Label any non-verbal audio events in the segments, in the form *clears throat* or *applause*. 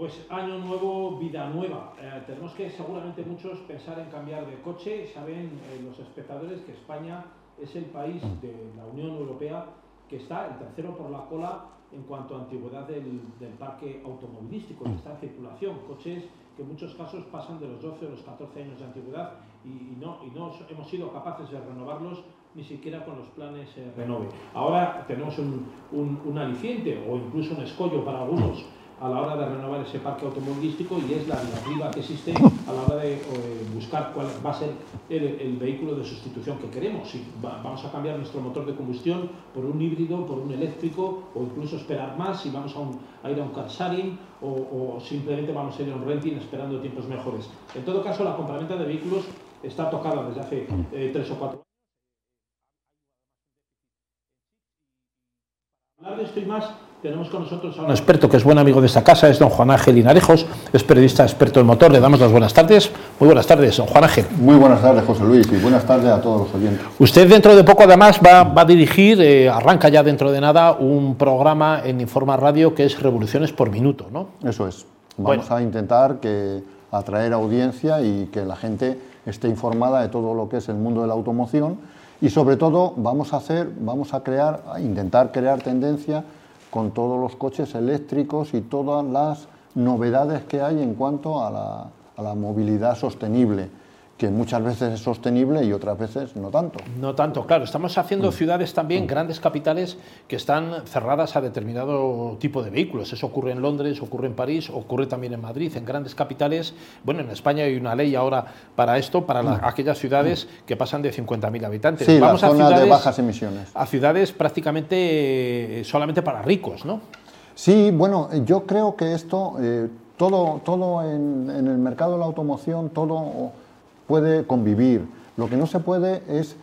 Pues año nuevo, vida nueva. Eh, tenemos que seguramente muchos pensar en cambiar de coche. Saben eh, los espectadores que España es el país de la Unión Europea que está el tercero por la cola en cuanto a antigüedad del, parque automovilístico, que está en circulación. Coches que en muchos casos pasan de los 12 o los 14 años de antigüedad y, no, y no hemos sido capaces de renovarlos ni siquiera con los planes eh, Renove. Ahora tenemos un, un, un aliciente o incluso un escollo para algunos a la hora de renovar ese parque automovilístico y es la diatriba que existe a la hora de eh, buscar cuál va a ser el, vehículo de sustitución que queremos. Si vamos a cambiar nuestro motor de combustión por un híbrido, por un eléctrico o incluso esperar más si vamos a, ir a un car sharing o, simplemente vamos a ir a un renting esperando tiempos mejores. En todo caso, la compraventa de vehículos está tocada desde hace eh, tres o cuatro años. Hablar de esto y más tenemos con nosotros a un experto que es buen amigo de esta casa, es don Juan Ángel Inarejos, es periodista experto en motor. Le damos las buenas tardes. Muy buenas tardes, don Juan Ángel. Muy buenas tardes, José Luis, y buenas tardes a todos los oyentes. Usted dentro de poco además va, a dirigir, eh, arranca ya dentro de nada, un programa en Informa Radio que es Revoluciones por Minuto, ¿no? Eso es. Vamos a intentar que atraer audiencia y que la gente esté informada de todo lo que es el mundo de la automoción y sobre todo vamos a hacer, vamos a crear, a intentar crear tendencia con todos los coches eléctricos y todas las novedades que hay en cuanto a la, movilidad sostenible que muchas veces es sostenible y otras veces no tanto. No tanto, claro. Estamos haciendo mm. ciudades también, mm. grandes capitales, que están cerradas a determinado tipo de vehículos. Eso ocurre en Londres, ocurre en París, ocurre también en Madrid, en grandes capitales. Bueno, en España hay una ley ahora para esto, para mm. aquellas ciudades que pasan de 50.000 habitantes. Sí, Vamos a ciudades, de bajas emisiones. A ciudades prácticamente eh, solamente para ricos, ¿no? Sí, bueno, yo creo que esto, eh, todo, todo en, en el mercado de la automoción, todo puede convivir. Lo que no se puede es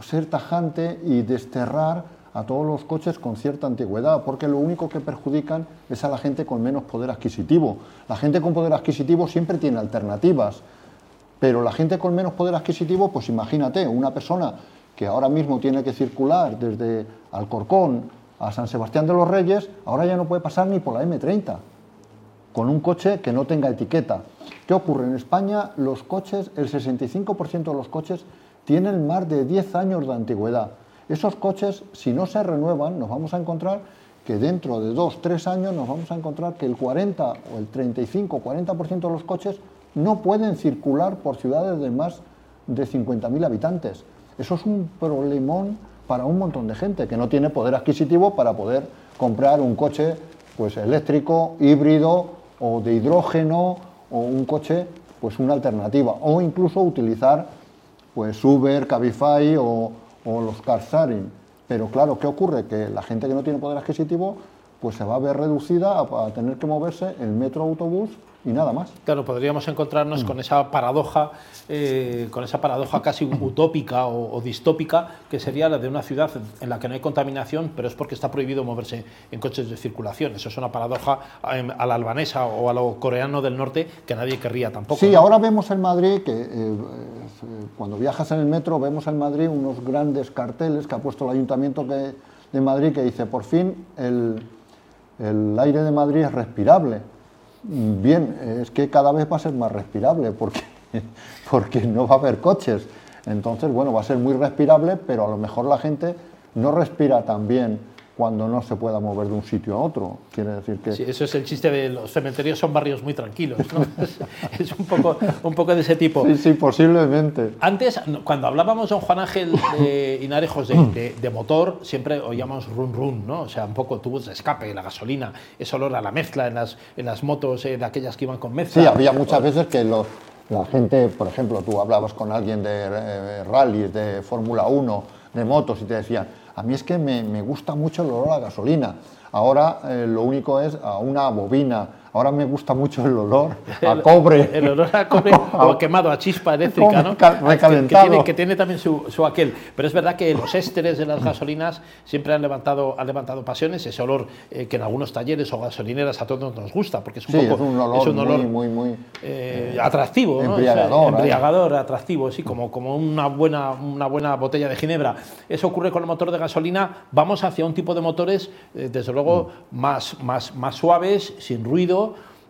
ser tajante y desterrar a todos los coches con cierta antigüedad, porque lo único que perjudican es a la gente con menos poder adquisitivo. La gente con poder adquisitivo siempre tiene alternativas, pero la gente con menos poder adquisitivo, pues imagínate, una persona que ahora mismo tiene que circular desde Alcorcón a San Sebastián de los Reyes, ahora ya no puede pasar ni por la M30 con un coche que no tenga etiqueta. ¿Qué ocurre? En España los coches, el 65% de los coches tienen más de 10 años de antigüedad. Esos coches, si no se renuevan, nos vamos a encontrar que dentro de 2, 3 años nos vamos a encontrar que el 40 o el 35, 40% de los coches no pueden circular por ciudades de más de 50.000 habitantes. Eso es un problemón para un montón de gente que no tiene poder adquisitivo para poder comprar un coche pues eléctrico, híbrido o de hidrógeno o un coche, pues una alternativa. O incluso utilizar pues Uber, Cabify o, los car sharing. Pero claro, ¿qué ocurre? Que la gente que no tiene poder adquisitivo pues se va a ver reducida a, a tener que moverse en metro autobús y nada más. Claro, podríamos encontrarnos con esa paradoja, eh, con esa paradoja casi *coughs* utópica o, distópica, que sería la de una ciudad en la que no hay contaminación, pero es porque está prohibido moverse en coches de circulación. Eso es una paradoja em, a, la albanesa o a lo coreano del norte que nadie querría tampoco. Sí, ahora vemos en Madrid que eh, eh, cuando viajas en el metro vemos en Madrid unos grandes carteles que ha puesto el ayuntamiento de Madrid que dice por fin el, el aire de Madrid es respirable Bien, es que cada vez va a ser más respirable porque, *laughs* porque no va a haber coches. Entonces, bueno, va a ser muy respirable, pero a lo mejor la gente no respira tan bien cuando no se pueda mover de un sitio a otro. Quiere decir que... Sí, eso es el chiste de los cementerios son barrios muy tranquilos. ¿no? *laughs* es, un, poco, un poco de ese tipo. Sí, sí, posiblemente. Antes, cuando hablábamos, don Juan Ángel de Inarejos, *clears throat* de, de, motor, siempre oíamos run run, ¿no? O sea, un poco tubos de escape, la gasolina, ese olor a la mezcla en las, en las motos eh, de aquellas que iban con mezcla. Sí, había muchas veces que los, la gente, por ejemplo, tú hablabas con alguien de eh, rallies, de Fórmula 1, de motos, y te decían a mí es que me, me gusta mucho el olor a gasolina. Ahora eh, lo único es a una bobina, Ahora me gusta mucho el olor a cobre. El, olor a cobre *laughs* o quemado, a chispa eléctrica, ¿no? *laughs* Recalentado. Que, tiene, también su, aquel. Pero es verdad que los ésteres de las gasolinas siempre han levantado, han levantado pasiones, ese olor eh, que en algunos talleres o gasolineras a todos nos gusta, porque es un, poco, es un olor, muy, muy, eh, atractivo, embriagador, ¿no? embriagador, atractivo, sí, como, como una, buena, una buena botella de ginebra. Eso ocurre con el motor de gasolina. Vamos hacia un tipo de motores, desde luego luego más, más, más suaves, sin ruido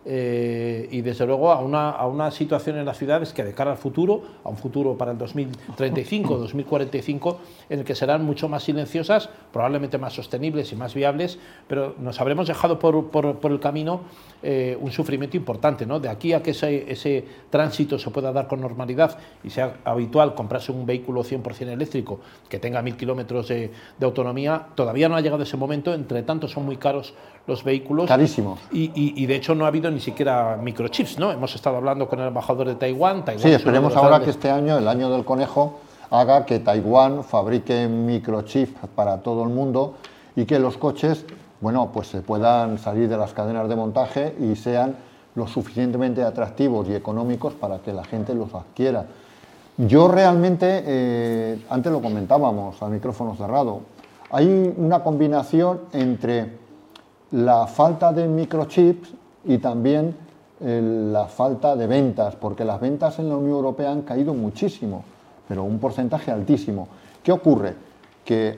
eh, y desde luego a una, a una, situación en las ciudades que de cara al futuro, a un futuro para el 2035, 2045, *laughs* en el que serán mucho más silenciosas, probablemente más sostenibles y más viables, pero nos habremos dejado por, por, el camino eh, un sufrimiento importante. ¿no? De aquí a que ese, ese, tránsito se pueda dar con normalidad y sea habitual comprarse un vehículo 100% eléctrico que tenga mil kilómetros de, de autonomía, todavía no ha llegado ese momento, entre tanto son muy caros los vehículos. Carísimos. Y, y, de hecho no ha habido ni siquiera microchips, ¿no? Hemos estado hablando con el embajador de Taiwán. Taiwán sí, esperemos ahora que este año, el año del conejo, haga que Taiwán fabrique microchips para todo el mundo y que los coches, bueno, pues se puedan salir de las cadenas de montaje y sean lo suficientemente atractivos y económicos para que la gente los adquiera. Yo realmente, eh, antes lo comentábamos a micrófono cerrado, hay una combinación entre la falta de microchips y también eh, la falta de ventas, porque las ventas en la Unión Europea han caído muchísimo, pero un porcentaje altísimo. ¿Qué ocurre? Que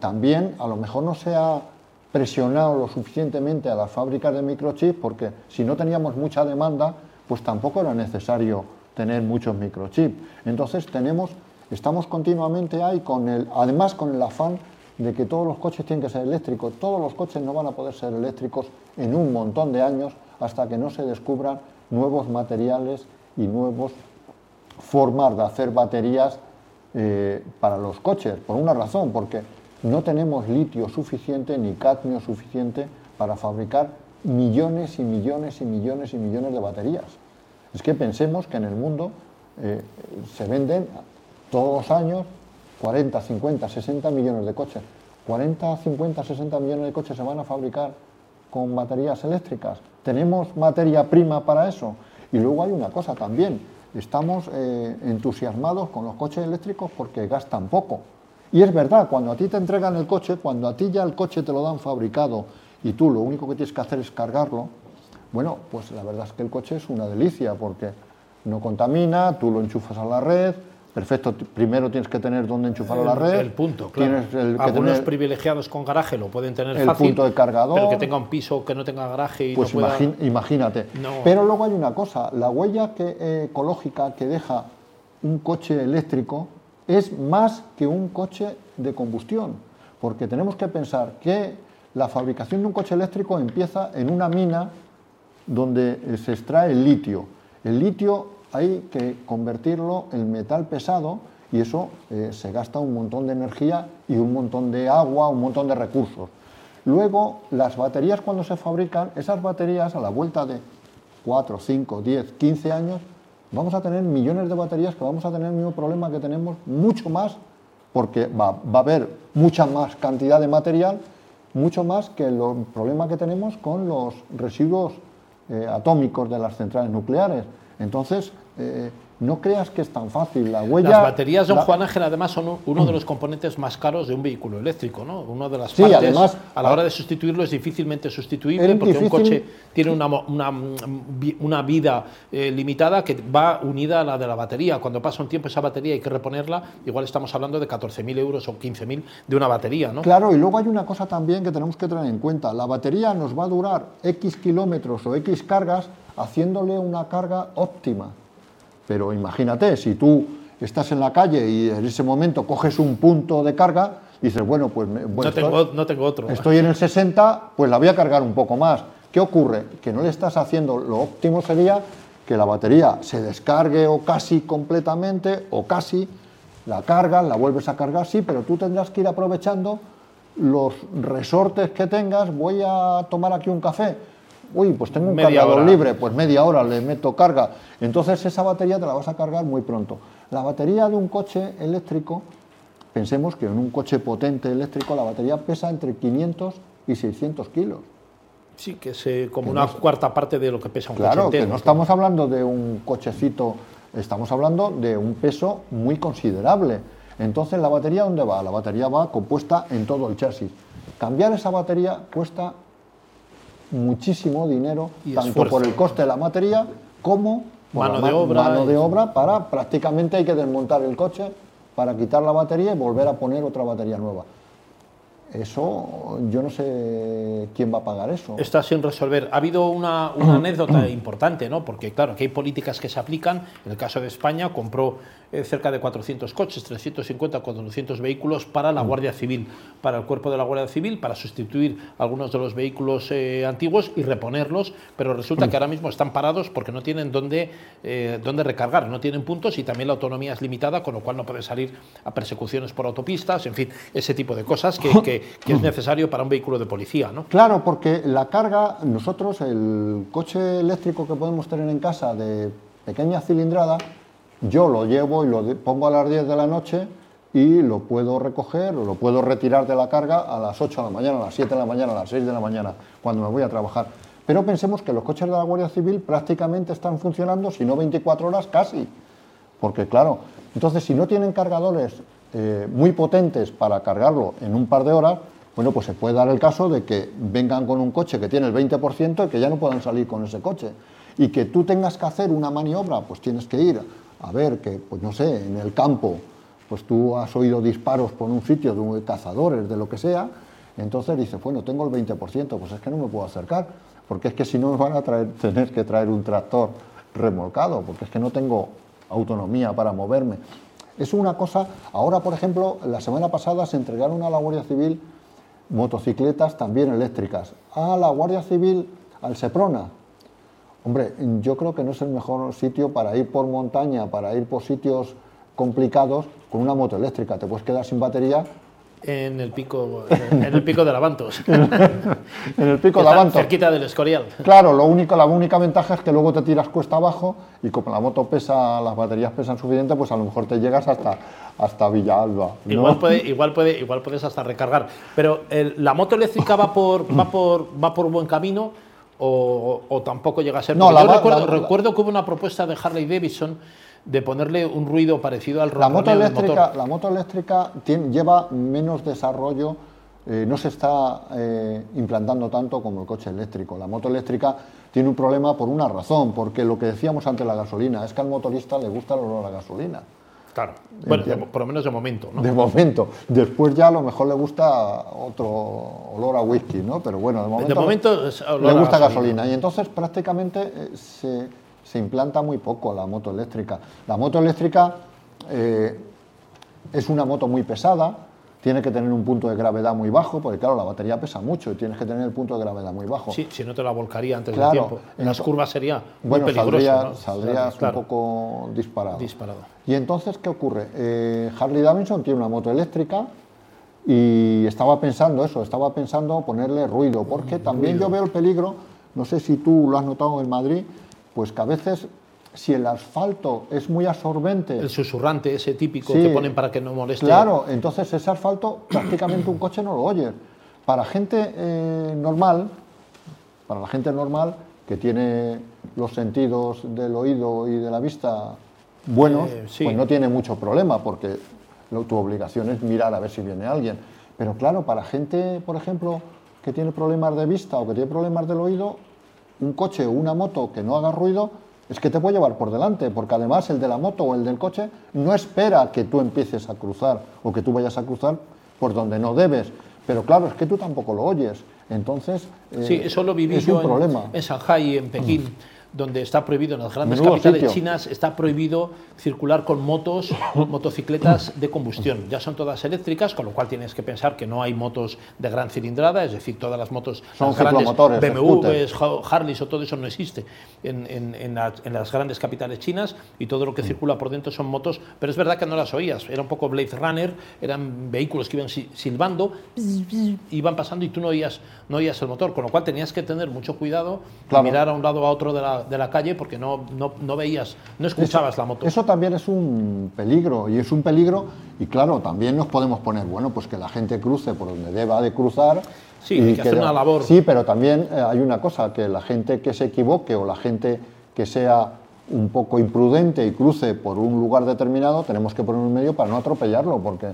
también a lo mejor no se ha presionado lo suficientemente a las fábricas de microchips, porque si no teníamos mucha demanda, pues tampoco era necesario tener muchos microchips. Entonces tenemos, estamos continuamente ahí con el, además con el afán de que todos los coches tienen que ser eléctricos. Todos los coches no van a poder ser eléctricos en un montón de años hasta que no se descubran nuevos materiales y nuevos formas de hacer baterías eh, para los coches. Por una razón, porque no tenemos litio suficiente ni cadmio suficiente para fabricar millones y millones y millones y millones de baterías. Es que pensemos que en el mundo eh, se venden todos los años 40, 50, 60 millones de coches. 40, 50, 60 millones de coches se van a fabricar con baterías eléctricas. ¿Tenemos materia prima para eso? Y luego hay una cosa también, estamos eh, entusiasmados con los coches eléctricos porque gastan poco. Y es verdad, cuando a ti te entregan el coche, cuando a ti ya el coche te lo dan fabricado y tú lo único que tienes que hacer es cargarlo, bueno, pues la verdad es que el coche es una delicia porque no contamina, tú lo enchufas a la red, Perfecto, primero tienes que tener dónde enchufar la red. El punto, claro. Algunos privilegiados con garaje lo pueden tener el punto de cargador. Pero que tenga un piso que no tenga garaje y pues no pueda... imagínate. Pero luego hay una cosa, la huella que, ecológica que deja un coche eléctrico es más que un coche de combustión, porque tenemos que pensar que la fabricación de un coche eléctrico empieza en una mina donde se extrae el litio. El litio hay que convertirlo en metal pesado y eso eh, se gasta un montón de energía y un montón de agua, un montón de recursos. Luego, las baterías cuando se fabrican, esas baterías a la vuelta de 4, 5, 10, 15 años, vamos a tener millones de baterías que vamos a tener el mismo problema que tenemos, mucho más, porque va, a haber mucha más cantidad de material, mucho más que el problema que tenemos con los residuos eh, atómicos de las centrales nucleares. Entonces, eh, no creas que es tan fácil. La huella. Las baterías, don Juan Ángel, además son uno de los componentes más caros de un vehículo eléctrico, ¿no? Una de las sí, partes, además, a la hora de sustituirlo es difícilmente sustituible porque un coche tiene una, una, vida eh, limitada que va unida a la de la batería. Cuando pasa un tiempo esa batería hay que reponerla, igual estamos hablando de 14.000 euros o 15.000 de una batería, ¿no? Claro, y luego hay una cosa también que tenemos que tener en cuenta. La batería nos va a durar X kilómetros o X cargas haciéndole una carga óptima. Pero imagínate, si tú estás en la calle y en ese momento coges un punto de carga, dices, bueno, pues no, tengo, no tengo otro. Estoy en el 60, pues la voy a cargar un poco más. ¿Qué ocurre? Que no le estás haciendo, lo óptimo sería que la batería se descargue o casi completamente o casi, la cargas, la vuelves a cargar, sí, pero tú tendrás que ir aprovechando los resortes que tengas, voy a tomar aquí un café, Uy, pues tengo un cargador libre, pues media hora le meto carga. Entonces esa batería te la vas a cargar muy pronto. La batería de un coche eléctrico, pensemos que en un coche potente eléctrico la batería pesa entre 500 y 600 kilos. Sí, que es como una cuarta parte de lo que pesa un coche Claro, que no estamos hablando de un cochecito, estamos hablando de un peso muy considerable. Entonces, ¿la batería dónde va? La batería va compuesta en todo el chasis. Cambiar esa batería cuesta muchísimo dinero, tanto por el coste de la materia como por mano, de obra, mano de obra para prácticamente hay que desmontar el coche para quitar la batería y volver a poner otra batería nueva. eso yo no sé quién va a pagar eso. Está sin resolver. Ha habido una, *clears throat* anécdota importante, ¿no? Porque claro, aquí hay políticas que se aplican. En el caso de España compró eh, cerca de 400 coches, 350, 400 vehículos para la Guardia Civil, para el cuerpo de la Guardia Civil, para sustituir algunos de los vehículos eh, antiguos y reponerlos, pero resulta que ahora mismo están parados porque no tienen dónde, eh, dónde recargar, no tienen puntos y también la autonomía es limitada, con lo cual no puede salir a persecuciones por autopistas, en fin, ese tipo de cosas que, que es *laughs* necesario para un vehículo de policía. ¿no? Claro, porque la carga, nosotros el coche eléctrico que podemos tener en casa de pequeña cilindrada, yo lo llevo y lo pongo a las 10 de la noche y lo puedo recoger o lo puedo retirar de la carga a las 8 de la mañana, a las 7 de la mañana, a las 6 de la mañana, cuando me voy a trabajar. Pero pensemos que los coches de la Guardia Civil prácticamente están funcionando, si no 24 horas, casi. Porque claro, entonces si no tienen cargadores eh, muy potentes para cargarlo en un par de horas, bueno, pues se puede dar el caso de que vengan con un coche que tiene el 20% y que ya no puedan salir con ese coche. Y que tú tengas que hacer una maniobra, pues tienes que ir a ver que, pues no sé, en el campo, pues tú has oído disparos por un sitio de cazadores, de lo que sea, entonces dices, bueno, tengo el 20%, pues es que no me puedo acercar, porque es que si no me van a traer, *laughs* tener que traer un tractor remolcado, porque es que no tengo autonomía para moverme. Es una cosa, ahora por ejemplo, la semana pasada se entregaron a la Guardia Civil motocicletas también eléctricas, a la Guardia Civil, al Seprona, Hombre, yo creo que no es el mejor sitio para ir por montaña, para ir por sitios complicados con una moto eléctrica. Te puedes quedar sin batería. En el pico, en el pico de Lavantos. *laughs* en el pico de Lavantos. Cerquita del Escorial. Claro, lo único, la única ventaja es que luego te tiras cuesta abajo y como la moto pesa, las baterías pesan suficiente, pues a lo mejor te llegas hasta, hasta Villalba. Igual, puede, igual, puede, igual puedes hasta recargar. Pero la moto eléctrica va por, va, por, va por buen camino o, tampoco llega a ser. No, yo recuerdo, que hubo una propuesta de Harley Davidson de ponerle un ruido parecido al la moto eléctrica, La moto eléctrica lleva menos desarrollo, eh, no se está eh, implantando tanto como el coche eléctrico. La moto eléctrica tiene un problema por una razón, porque lo que decíamos antes la gasolina, es que al motorista le gusta el olor a gasolina. Claro, bueno, por lo menos de momento. De momento. Después ya a lo mejor le gusta otro olor a whisky, ¿no? Pero bueno, de momento, de momento le gusta gasolina. Y entonces prácticamente eh, se, se, implanta muy poco la moto eléctrica. La moto eléctrica eh, es una moto muy pesada, tiene que tener un punto de gravedad muy bajo, porque claro, la batería pesa mucho y tienes que tener el punto de gravedad muy bajo. Sí, si no te la volcaría antes del tiempo. En las curvas sería muy bueno, peligroso. saldrías un poco disparado. disparado. Y entonces, ¿qué ocurre? Eh, Harley Davidson tiene una moto eléctrica y estaba pensando eso, estaba pensando ponerle ruido, porque también yo veo el peligro, no sé si tú lo has notado en Madrid, pues que a veces si el asfalto es muy absorbente. El susurrante ese típico que ponen para que no moleste. Claro, entonces ese asfalto *clears throat* prácticamente un coche no lo oye. Para gente eh, normal, para la gente normal que tiene los sentidos del oído y de la vista buenos, eh, pues no tiene mucho problema porque tu obligación es mirar a ver si viene alguien. Pero claro, para gente, por ejemplo, que tiene problemas de vista o que tiene problemas del oído, un coche o una moto que no haga ruido es que te puede llevar por delante, porque además el de la moto o el del coche no espera que tú empieces a cruzar o que tú vayas a cruzar por donde no debes. Pero claro, es que tú tampoco lo oyes. Entonces, sí, eh, eso lo viví yo en, en Shanghai, en Pekín. Mm donde está prohibido en las grandes capitales chinas, está prohibido circular con motos, *laughs* motocicletas de combustión. Ya son todas eléctricas, con lo cual tienes que pensar que no hay motos de gran cilindrada, es decir, todas las motos son grandes, BMWs, Harleys o todo eso no existe en, las grandes capitales chinas y todo lo que circula por dentro son motos, pero es verdad que no las oías, era un poco Blade Runner, eran vehículos que iban silbando, iban pasando y tú no oías, no oías el motor, con lo cual tenías que tener mucho cuidado, mirar a un lado a otro de la de la calle porque no, no, veías, no escuchabas la moto. Eso también es un peligro y es un peligro y claro, también nos podemos poner, bueno, pues que la gente cruce por donde deba de cruzar. Sí, hay que, hacer una labor. Sí, pero también eh, hay una cosa, que la gente que se equivoque o la gente que sea un poco imprudente y cruce por un lugar determinado, tenemos que poner un medio para no atropellarlo, porque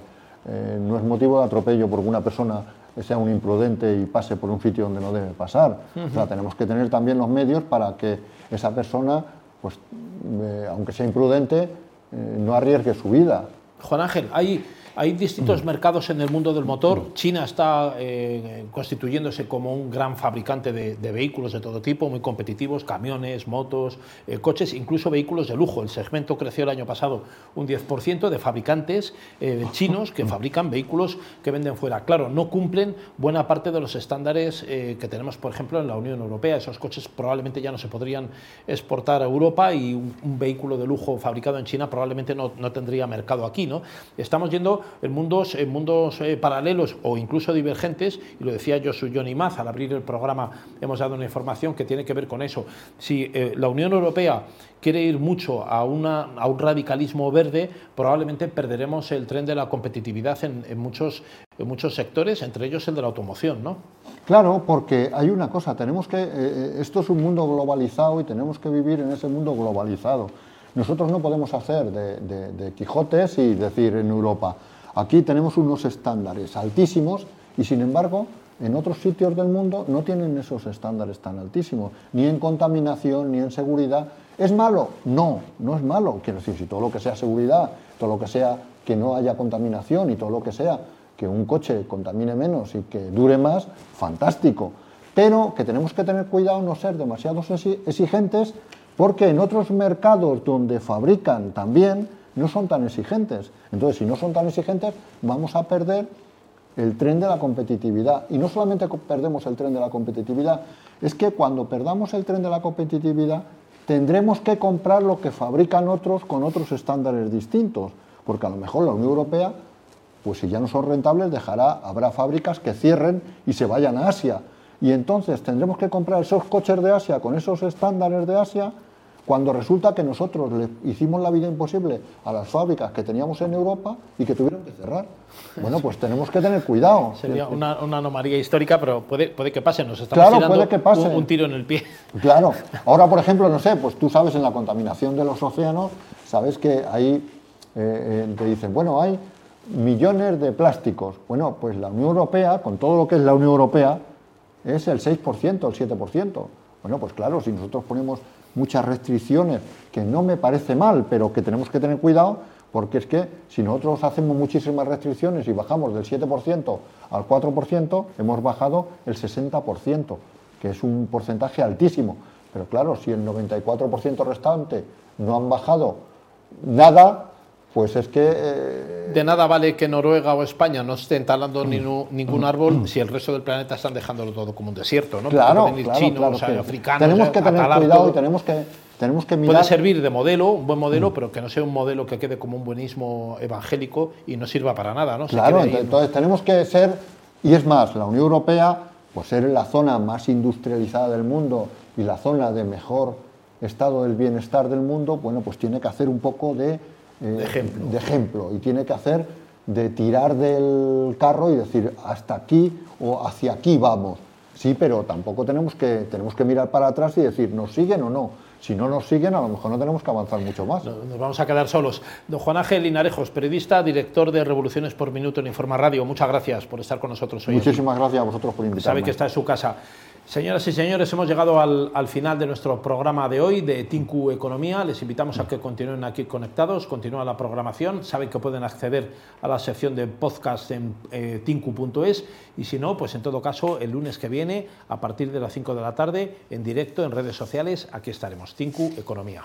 eh, no es motivo de atropello porque una persona sea un imprudente y pase por un sitio donde no debe pasar. O sea, tenemos que tener también los medios para que esa persona, pues, eh, aunque sea imprudente, eh, no arriesgue su vida. Juan Ángel, hay Hay distintos mm. mercados en el mundo del motor. Mm. China está eh, constituyéndose como un gran fabricante de, vehículos de todo tipo, muy competitivos, camiones, motos, eh, coches, incluso vehículos de lujo. El segmento creció el año pasado un 10% de fabricantes eh, chinos que mm. fabrican vehículos que venden fuera. Claro, no cumplen buena parte de los estándares que tenemos, por ejemplo, en la Unión Europea. Esos coches probablemente ya no se podrían exportar a Europa y un, vehículo de lujo fabricado en China probablemente no, no tendría mercado aquí. ¿no? Estamos yendo en mundos, en mundos eh, paralelos o incluso divergentes, y lo decía yo, soy Johnny Maz, al abrir el programa hemos dado una información que tiene que ver con eso. Si eh, la Unión Europea quiere ir mucho a, una, a, un radicalismo verde, probablemente perderemos el tren de la competitividad en, muchos, en muchos sectores, entre ellos el de la automoción, ¿no? Claro, porque hay una cosa, tenemos que, eh, esto es un mundo globalizado y tenemos que vivir en ese mundo globalizado. Nosotros no podemos hacer de, Quijotes y decir en Europa, aquí tenemos unos estándares altísimos y sin embargo en otros sitios del mundo no tienen esos estándares tan altísimos, ni en contaminación, ni en seguridad. ¿Es malo? No, no es malo. Quiero decir, si todo lo que sea seguridad, todo lo que sea que no haya contaminación y todo lo que sea que un coche contamine menos y que dure más, fantástico. Pero que tenemos que tener cuidado no ser demasiado exigentes porque en otros mercados donde fabrican también no son tan exigentes. Entonces, si no son tan exigentes, vamos a perder el tren de la competitividad. Y no solamente perdemos el tren de la competitividad, es que cuando perdamos el tren de la competitividad, tendremos que comprar lo que fabrican otros con otros estándares distintos, porque a lo mejor la Unión Europea, pues si ya no son rentables, dejará, habrá fábricas que cierren y se vayan a Asia. Y entonces tendremos que comprar esos coches de Asia con esos estándares de Asia cuando resulta que nosotros le hicimos la vida imposible a las fábricas que teníamos en Europa y que tuvieron que cerrar. Bueno, pues tenemos que tener cuidado. *laughs* Sería una, anomalía histórica, pero puede, puede que pase, nos estamos claro, puede que pase. Un, tiro en el pie. *laughs* Claro, ahora por ejemplo, no sé, pues tú sabes en la contaminación de los océanos, sabes que ahí eh, eh, te dicen, bueno, hay millones de plásticos. Bueno, pues la Unión Europea, con todo lo que es la Unión Europea, es el 6%, el 7%. Bueno, pues claro, si nosotros ponemos muchas restricciones, que no me parece mal, pero que tenemos que tener cuidado, porque es que si nosotros hacemos muchísimas restricciones y bajamos del 7% al 4%, hemos bajado el 60%, que es un porcentaje altísimo. Pero claro, si el 94% restante no han bajado nada, pues es que... Eh, de nada vale que Noruega o España no estén talando ningún árbol si el resto del planeta están dejándolo todo como un desierto, ¿no? Claro, claro, Tenemos que tener cuidado y tenemos que, tenemos que mirar... Puede servir de modelo, un buen modelo, mm. pero que no sea un modelo que quede como un buenismo evangélico y no sirva para nada, ¿no? claro, entonces tenemos que ser... Y es más, la Unión Europea, pues ser la zona más industrializada del mundo y la zona de mejor estado del bienestar del mundo, bueno, pues tiene que hacer un poco de eh, de, ejemplo. de ejemplo y tiene que hacer de tirar del carro y decir hasta aquí o hacia aquí vamos. Sí, pero tampoco tenemos que, tenemos que mirar para atrás y decir, ¿nos siguen o no? Si no nos siguen, a lo mejor no tenemos que avanzar mucho más. Nos vamos a quedar solos. Don Juan Ángel Linarejos, periodista, director de Revoluciones por Minuto en Informa Radio. Muchas gracias por estar con nosotros hoy. Muchísimas gracias a vosotros por invitarme. Sabe que está en su casa. Señoras y señores, hemos llegado al, final de nuestro programa de hoy de Tinku Economía. Les invitamos a que continúen aquí conectados, continúa la programación. Saben que pueden acceder a la sección de podcast en eh, y si no, pues en todo caso, el lunes que viene, a partir de las 5 de la tarde, en directo en redes sociales, aquí estaremos. Tinku Economía.